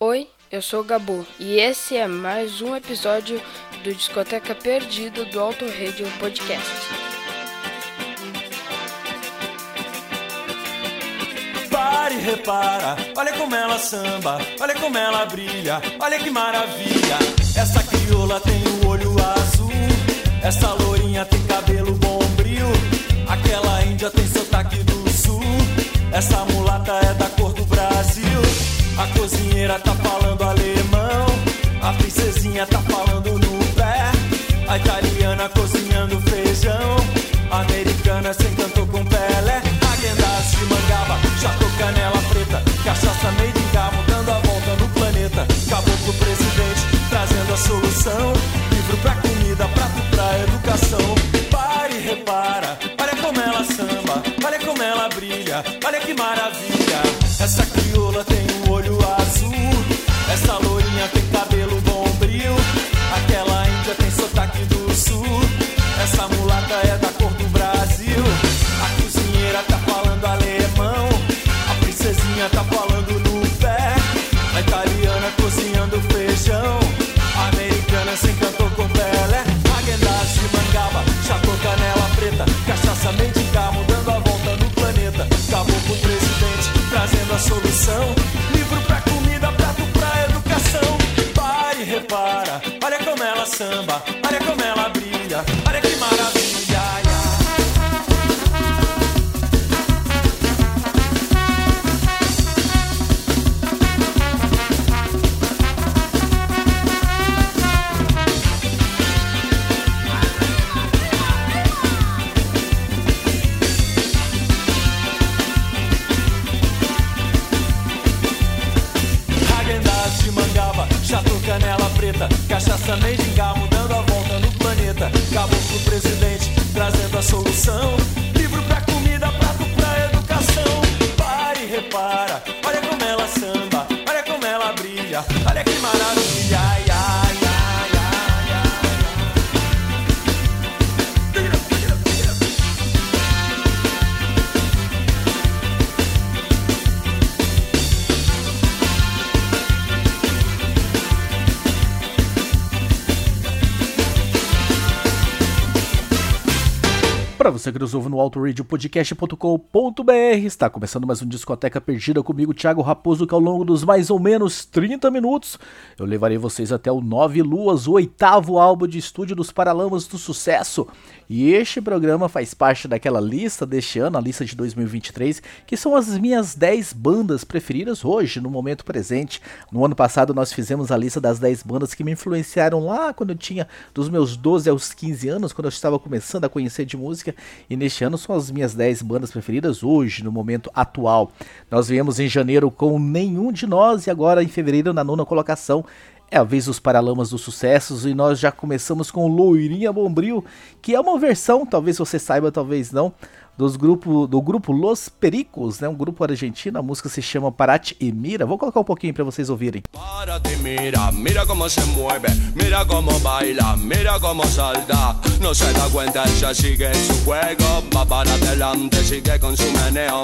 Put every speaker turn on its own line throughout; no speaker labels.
Oi, eu sou o Gabu e esse é mais um episódio do Discoteca Perdida do Auto Radio Podcast.
Pare e repara, olha como ela samba, olha como ela brilha, olha que maravilha. Essa crioula tem o olho azul, essa lourinha tem cabelo bombril, aquela índia tem sotaque do sul, essa mulata é cozinheira tá falando alemão, a princesinha tá falando no pé, a italiana cozinhando feijão, a americana se encantou com Pelé, Agendas de mangaba, chato canela preta, cachaça made in Gamo, dando a volta no planeta, caboclo presidente, trazendo a solução, livro pra comida, prato pra educação, pare e repara, olha como ela samba, olha como ela brilha, olha que maravilha, essa crioula tem um olho samba, olha como ela
Nos ouve no autoradiopodcast.com.br, está começando mais um Discoteca Perdida comigo, Thiago Raposo, que ao longo dos mais ou menos 30 minutos eu levarei vocês até o Nove Luas, o oitavo álbum de estúdio dos Paralamas do Sucesso. E este programa faz parte daquela lista deste ano, a lista de 2023, que são as minhas 10 bandas preferidas hoje, no momento presente. No ano passado nós fizemos a lista das 10 bandas que me influenciaram lá quando eu tinha dos meus 12 aos 15 anos, quando eu estava começando a conhecer de música. E neste ano são as minhas 10 bandas preferidas hoje, no momento atual. Nós viemos em janeiro com Nenhum de Nós e agora em fevereiro na nona colocação. É a vez dos Paralamas dos Sucessos e nós já começamos com Loirinha Bombril, que é uma versão, talvez você saiba, talvez não, dos grupo, do grupo Los Pericos, né? um grupo argentino, a música se chama Parate e Mira. Vou colocar um pouquinho para vocês ouvirem.
Párate, mira, mira cómo se mueve, mira cómo baila, mira cómo salta. No se da cuenta, ella sigue su juego, va para adelante, sigue con su meneo.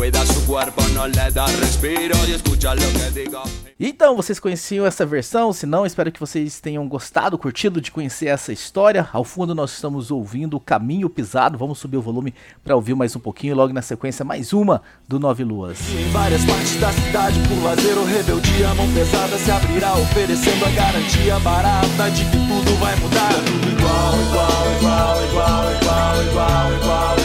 Cuida seu corpo, não lhe dá respiro e escuta lo que digo.
Então, vocês conheciam essa versão? Se não, espero que vocês tenham gostado, curtido de conhecer essa história. Ao fundo, nós estamos ouvindo o Caminho Pisado. Vamos subir o volume para ouvir mais um pouquinho. Logo na sequência, mais uma do Nove Luas.
E em várias partes da cidade, por lazer ou rebeldia, mão pesada se abrirá, oferecendo a garantia barata de que tudo vai mudar. Tudo igual, igual, igual, igual, igual, igual, igual. igual.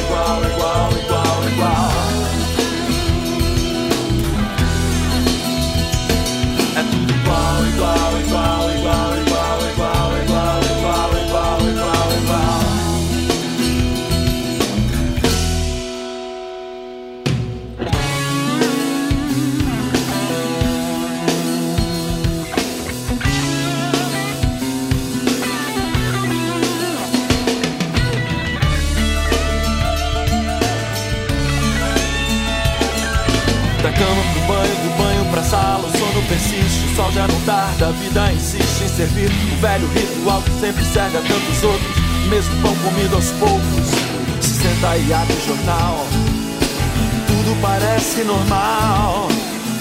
O sol já não tarda, a vida insiste em servir o velho ritual que sempre serve a tantos outros, mesmo pão comido aos poucos. Se senta e abre o jornal, tudo parece normal.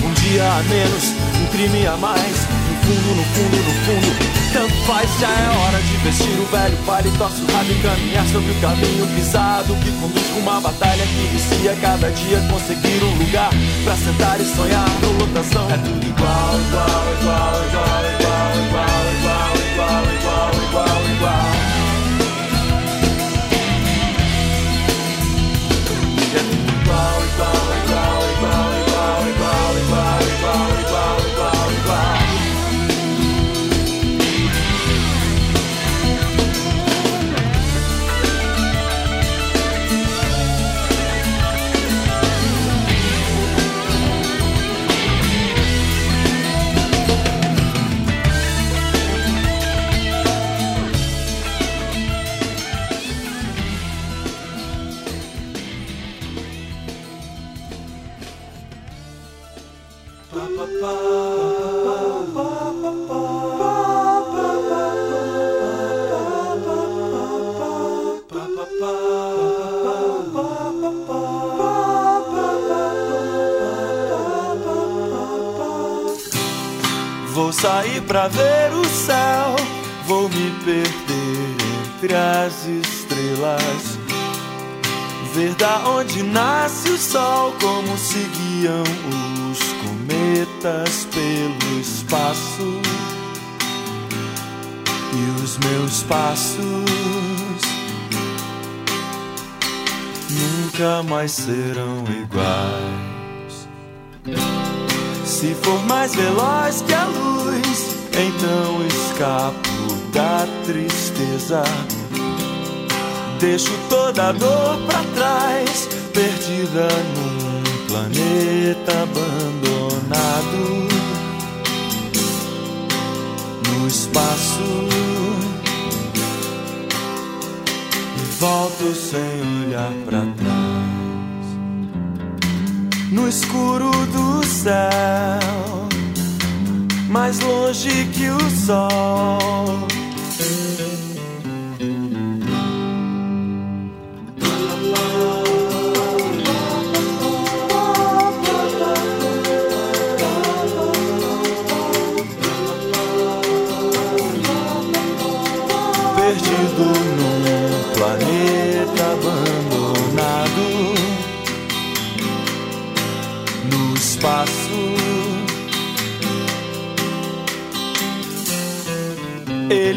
Um dia a menos, um crime a mais. Fundo, no fundo, no fundo, tanto faz, já é hora de vestir o velho paletó surrado e caminhar sobre o caminho pisado que conduz com uma batalha que vicia cada dia conseguir um lugar pra sentar e sonhar no lotação. É tudo igual, igual, igual, igual, igual, igual, igual, igual, igual, igual, igual. É sair pra ver o céu, vou me perder entre as estrelas. Ver da onde nasce o sol, como se guiam os cometas pelo espaço. E os meus passos nunca mais serão iguais. Se for mais veloz que a luz, então escapo da tristeza. Deixo toda a dor pra trás, perdida num planeta abandonado. No espaço, e volto sem olhar pra trás no escuro do céu, mais longe que o sol.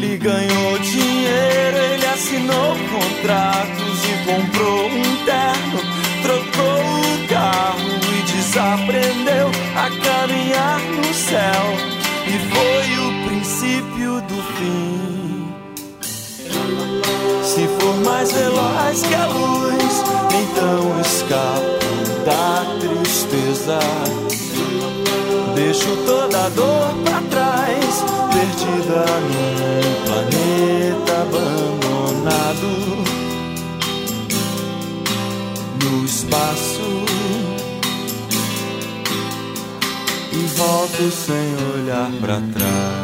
Ele ganhou dinheiro, ele assinou contratos e comprou um terno, trocou o carro e desaprendeu a caminhar no céu. E foi o princípio do fim. Se for mais veloz que a luz, então escapo da tristeza. Deixo toda a dor pra trás, perdida num planeta abandonado. No espaço, e volto sem olhar pra trás.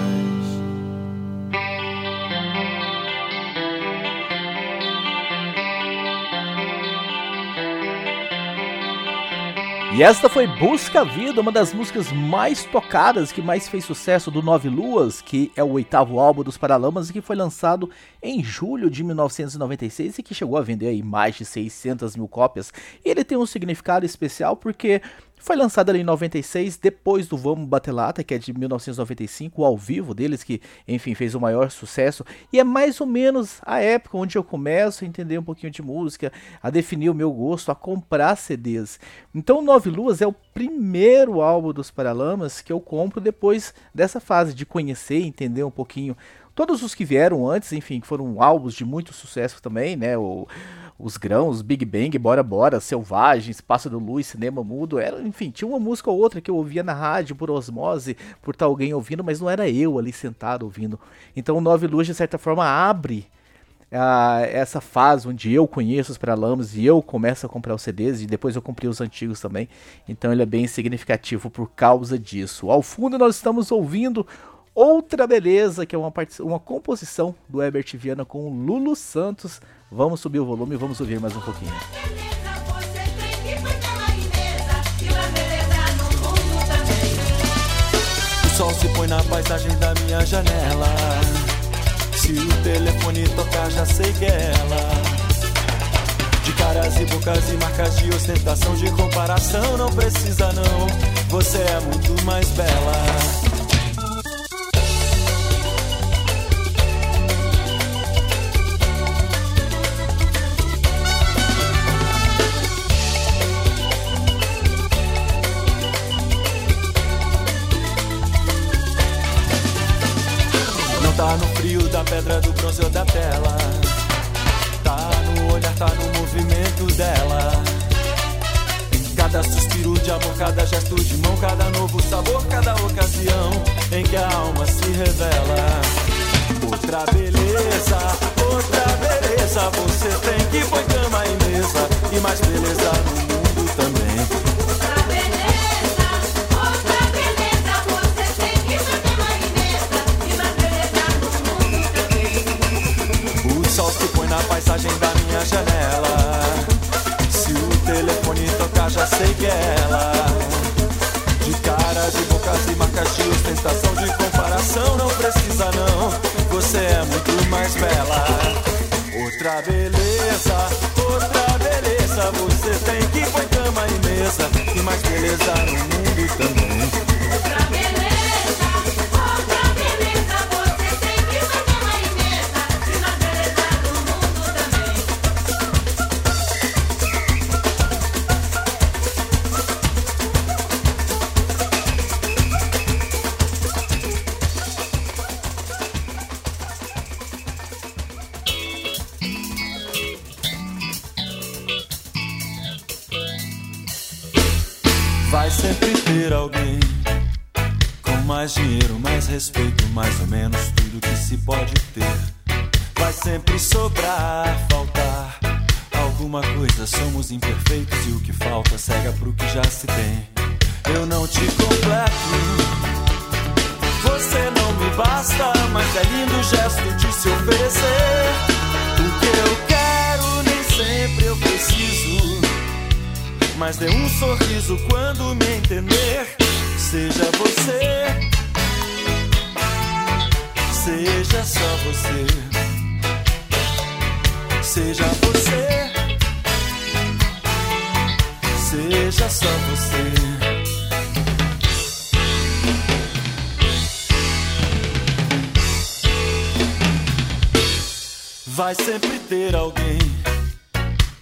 E esta foi Busca a Vida, uma das músicas mais tocadas, que mais fez sucesso do Nove Luas, que é o oitavo álbum dos Paralamas e que foi lançado em julho de 1996 e que chegou a vender aí mais de 600 mil cópias. E ele tem um significado especial porque foi lançado ali em 96, depois do Vamos Bater Lata, que é de 1995, o ao vivo deles, que, enfim, fez o maior sucesso. E é mais ou menos a época onde eu começo a entender um pouquinho de música, a definir o meu gosto, a comprar CDs. Então, Nove Luas é o primeiro álbum dos Paralamas que eu compro depois dessa fase de conhecer e entender um pouquinho. Todos os que vieram antes, enfim, que foram álbuns de muito sucesso também, né? O os grãos, Big Bang, Bora Bora, Selvagens, Pássaro Luz, Cinema Mudo, era, enfim, tinha uma música ou outra que eu ouvia na rádio por osmose, por estar alguém ouvindo, mas não era eu ali sentado ouvindo. Então o Nove Luz, de certa forma, abre uh, essa fase onde eu conheço os Paralamas e eu começo a comprar os CDs e depois eu comprei os antigos também. Então ele é bem significativo por causa disso. Ao fundo nós estamos ouvindo Outra Beleza, que é uma, uma composição do Herbert Viana com o Lulu Santos. Vamos subir o volume e vamos ouvir mais um pouquinho.
sol se põe na paisagem da minha janela. Se o telefone tocar, já sei que é ela. De caras e bocas e marcas de ostentação, de comparação, não precisa não. Você é muito mais bela. Pedra, do bronze ou da tela. Tá no olhar, tá no movimento dela. Em cada suspiro de amor, cada gesto de mão, cada novo sabor, cada ocasião em que a alma se revela. Outra beleza, outra beleza, você tem que foi cama e mesa e mais beleza no sei que é ela. De caras, de bocas e marcas de ostentação, de comparação, não precisa não. Você é muito mais bela. Outra beleza, outra beleza. Você tem que põe cama e mesa. E mais beleza no mundo também. Seja só você. Seja você. Seja só você. Vai sempre ter alguém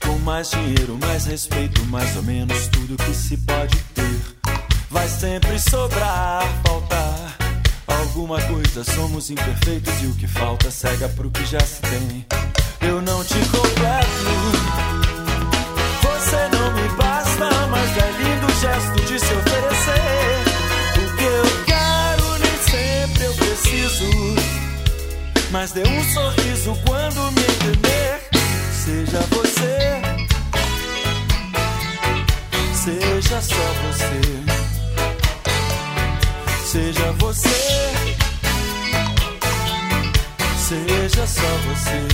com mais dinheiro, mais respeito, mais ou menos tudo que se pode ter. Vai sempre sobrar, faltar alguma coisa, somos imperfeitos e o que falta cega pro que já se tem. Eu não te completo, você não me basta, mas é lindo o gesto de se oferecer. O que eu quero nem sempre eu preciso, mas dê um sorriso quando me entender. Seja você, seja só você. Seja você, seja só você.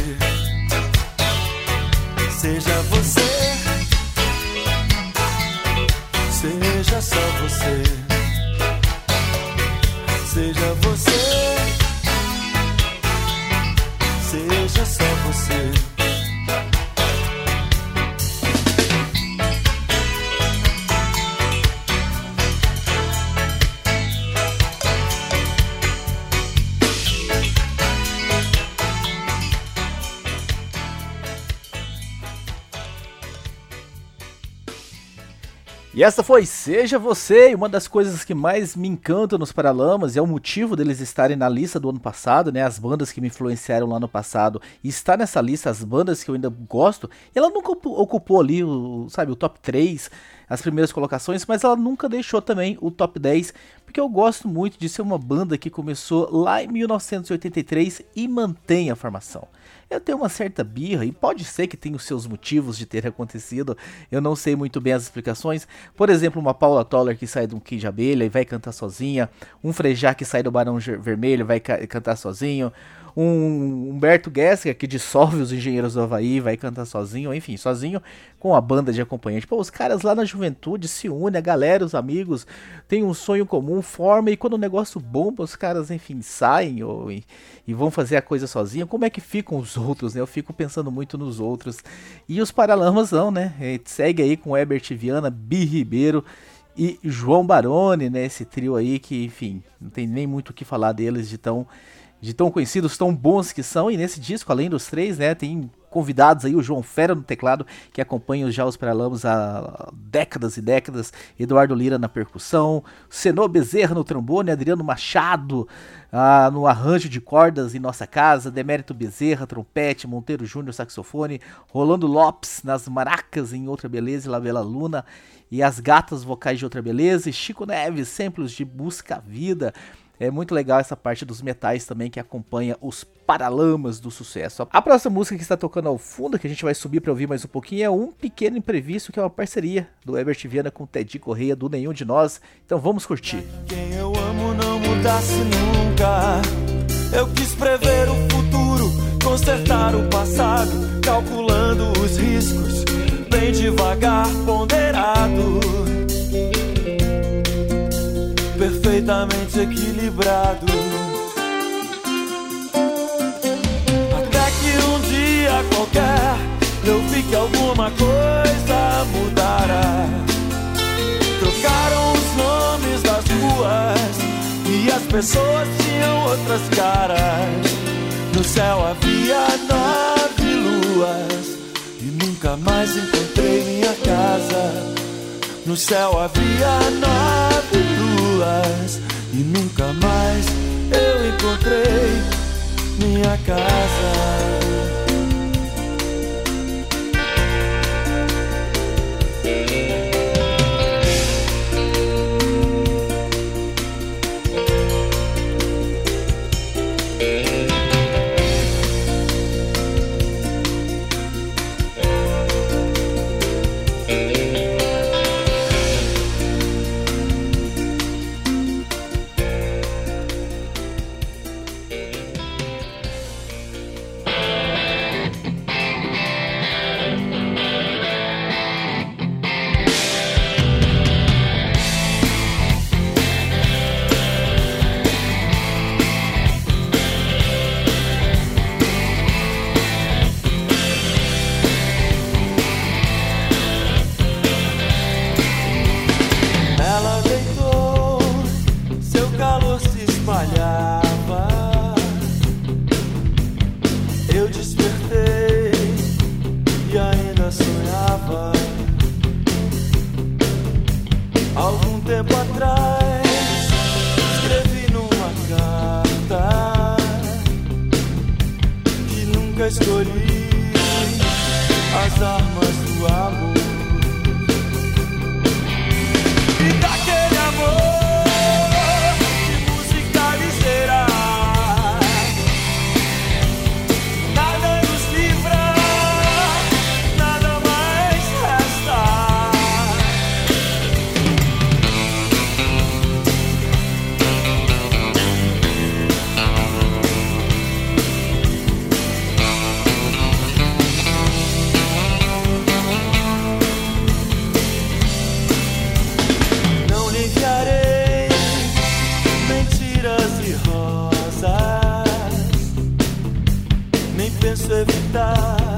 E essa foi Seja Você, uma das coisas que mais me encantam nos Paralamas e é o motivo deles estarem na lista do ano passado, né? As bandas que me influenciaram lá no passado e está nessa lista, as bandas que eu ainda gosto. E ela nunca ocupou ali, o, sabe, o top 3, as primeiras colocações, mas ela nunca deixou também o top 10, porque eu gosto muito de ser uma banda que começou lá em 1983 e mantém a formação. Eu tenho uma certa birra e pode ser que tenha os seus motivos de ter acontecido. Eu não sei muito bem as explicações. Por exemplo, uma Paula Toller que sai de um Kid Abelha e vai cantar sozinha. Um Frejá que sai do Barão Vermelho e vai ca cantar sozinho um Humberto Gessinger que dissolve os Engenheiros do Havaí, vai cantar sozinho, enfim, sozinho com a banda de acompanhante. Pô, os caras lá na juventude se unem, a galera, os amigos, tem um sonho comum, com forma e quando o negócio bomba, os caras, enfim, saem ou, e, e vão fazer a coisa sozinho. Como é que ficam os outros, né? Eu fico pensando muito nos outros. E os Paralamas não, né? segue aí com Herbert Viana, Bi Ribeiro e João Baroni, né? Esse trio aí que, enfim, não tem nem muito o que falar deles de tão de tão conhecidos, tão bons que são. E nesse disco, além dos três, né, tem convidados aí, o João Fera no teclado, que acompanha já os Paralamas há décadas e décadas, Eduardo Lira na percussão, Senô Bezerra no trombone, Adriano Machado ah, no arranjo de cordas em nossa casa, Demérito Bezerra, trompete, Monteiro Júnior, saxofone, Rolando Lopes nas maracas em Outra Beleza e Lavela Luna, e as gatas vocais de Outra Beleza, e Chico Neves, samples de Busca Vida, é muito legal essa parte dos metais também que acompanha os paralamas do sucesso. A próxima música que está tocando ao fundo, que a gente vai subir para ouvir mais um pouquinho, é Um Pequeno Imprevisto, que é uma parceria do Herbert Viana com o Teddy Correia, do Nenhum de Nós. Então vamos curtir.
Quem eu amo não mudasse nunca. Eu quis prever o futuro, consertar o passado, calculando os riscos, bem devagar, ponderado perfeitamente equilibrado. Até que um dia qualquer eu vi que alguma coisa mudará. Trocaram os nomes das ruas e as pessoas tinham outras caras. No céu havia nove luas e nunca mais encontrei minha casa. No céu havia nove luas e nunca mais eu encontrei minha casa.
se evitar.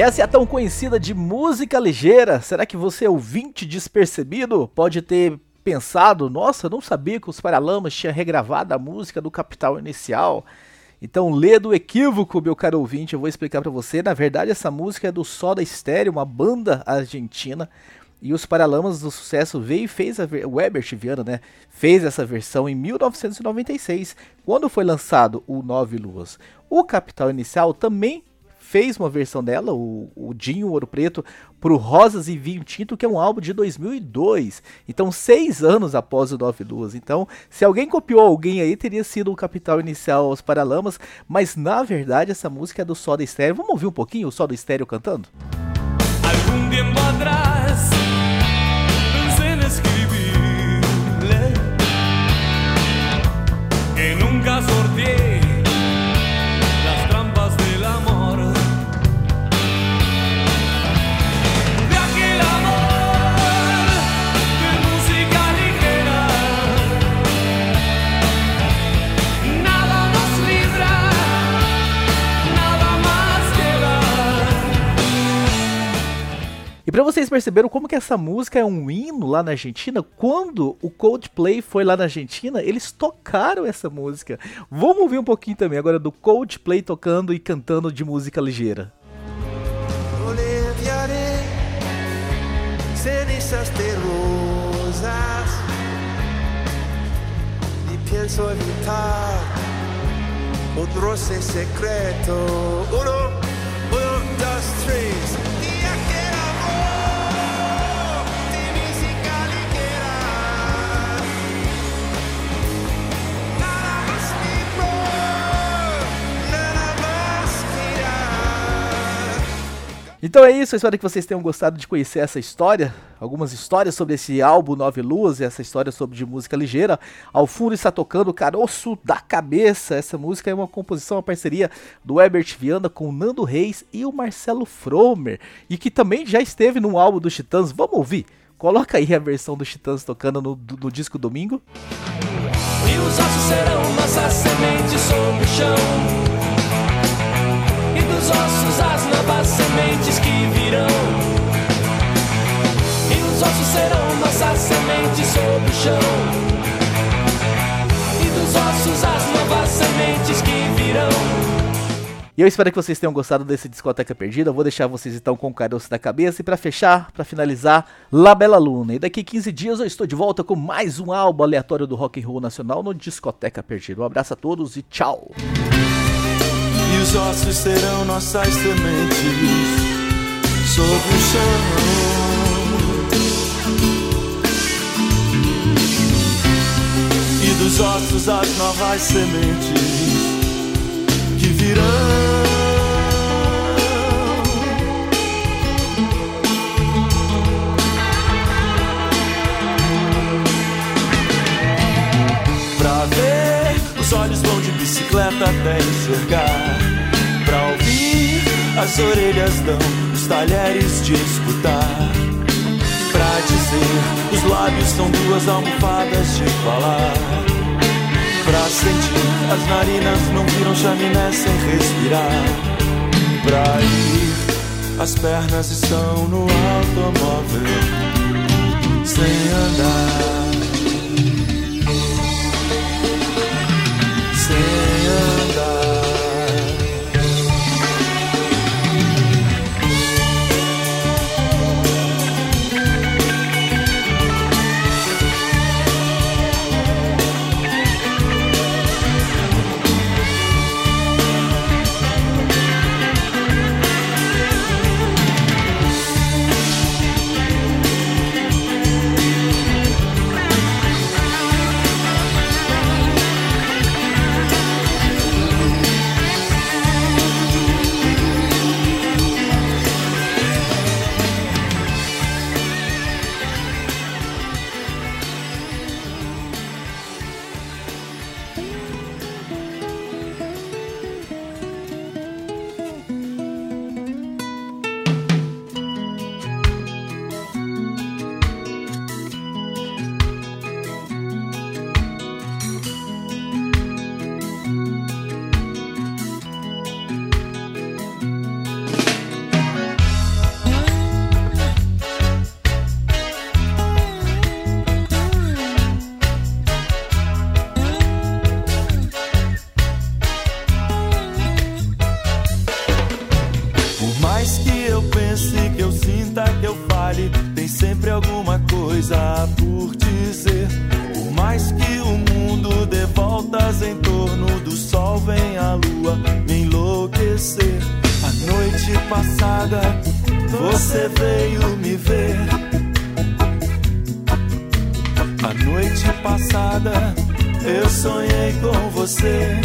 Essa é a tão conhecida de música ligeira. Será que você, ouvinte despercebido, pode ter pensado: nossa, não sabia que os Paralamas tinham regravado a música do Capital Inicial? Então, lê do equívoco, meu caro ouvinte, eu vou explicar para você. Na verdade, essa música é do Soda Stereo, uma banda argentina. E os Paralamas do Sucesso veio e fez a o Herbert Viana, né? Fez essa versão em 1996, quando foi lançado o Nove Luas. O Capital Inicial também fez uma versão dela, o, o Dinho Ouro Preto, pro Rosas e Vinho Tinto, que é um álbum de 2002. Então, seis anos após o Nove Duas. Então, se alguém copiou alguém aí, teria sido o Capital Inicial aos Paralamas. Mas, na verdade, essa música é do Soda Estéreo. Vamos ouvir um pouquinho o Soda Estéreo cantando? Algum tempo atrás, E para vocês perceberam como que essa música é um hino lá na Argentina, quando o Coldplay foi lá na Argentina, eles tocaram essa música. Vamos ouvir um pouquinho também agora do Coldplay tocando e cantando de música ligeira. roce secreto. Então é isso, eu espero que vocês tenham gostado de conhecer essa história, algumas histórias sobre esse álbum Nove Luas, essa história sobre de música ligeira. Ao fundo está tocando Caroço da Cabeça. Essa música é uma composição, uma parceria do Herbert Viana com o Nando Reis e o Marcelo Fromer, e que também já esteve no álbum dos Titãs. Vamos ouvir? Coloca aí a versão dos Titãs tocando no, no disco Domingo. E os ossos serão massas sementes sobre o chão E eu espero que vocês tenham gostado desse Discoteca Perdida. Eu vou deixar vocês então com o caroço da cabeça. E para fechar, para finalizar, La Bela Luna. E daqui 15 dias eu estou de volta com mais um álbum aleatório do rock and roll nacional no Discoteca Perdida. Um abraço a todos e tchau
e os ossos serão nossas sementes sobre o chão. E dos ossos as novas sementes os olhos vão de bicicleta até enxergar as orelhas dão os talheres de escutar. Pra dizer, os lábios são duas almofadas de falar. Pra sentir, as narinas não viram chaminé sem respirar. Pra ir, as pernas estão no automóvel sem andar. Você veio me ver. A noite passada eu sonhei com você.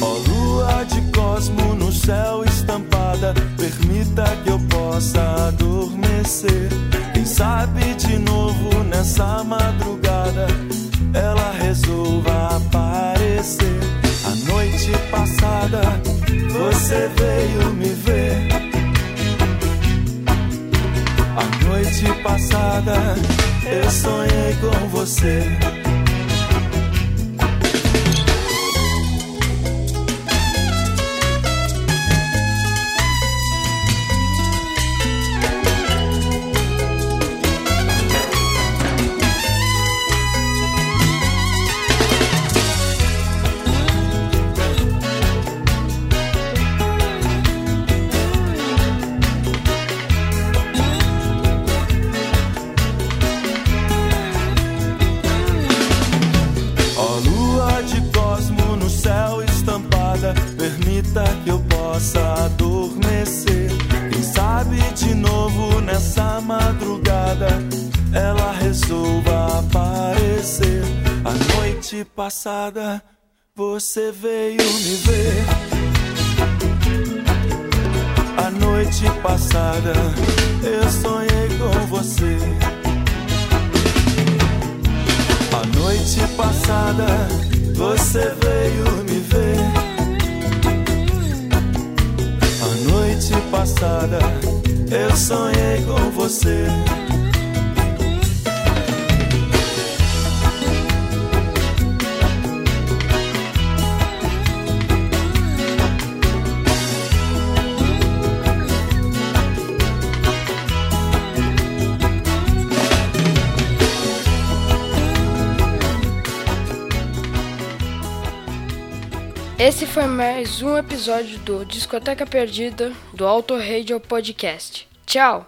Ó oh, lua de cosmo no céu estampada, permita que eu possa adormecer. Quem sabe de novo nessa madrugada ela resolva aparecer. A noite passada você veio me ver. Passada eu sonhei com você. Você veio me ver. A noite passada eu sonhei com você. A noite passada você veio me ver. A noite passada eu sonhei com você.
Esse foi mais um episódio do Discoteca Perdida do Auto Radio Podcast. Tchau!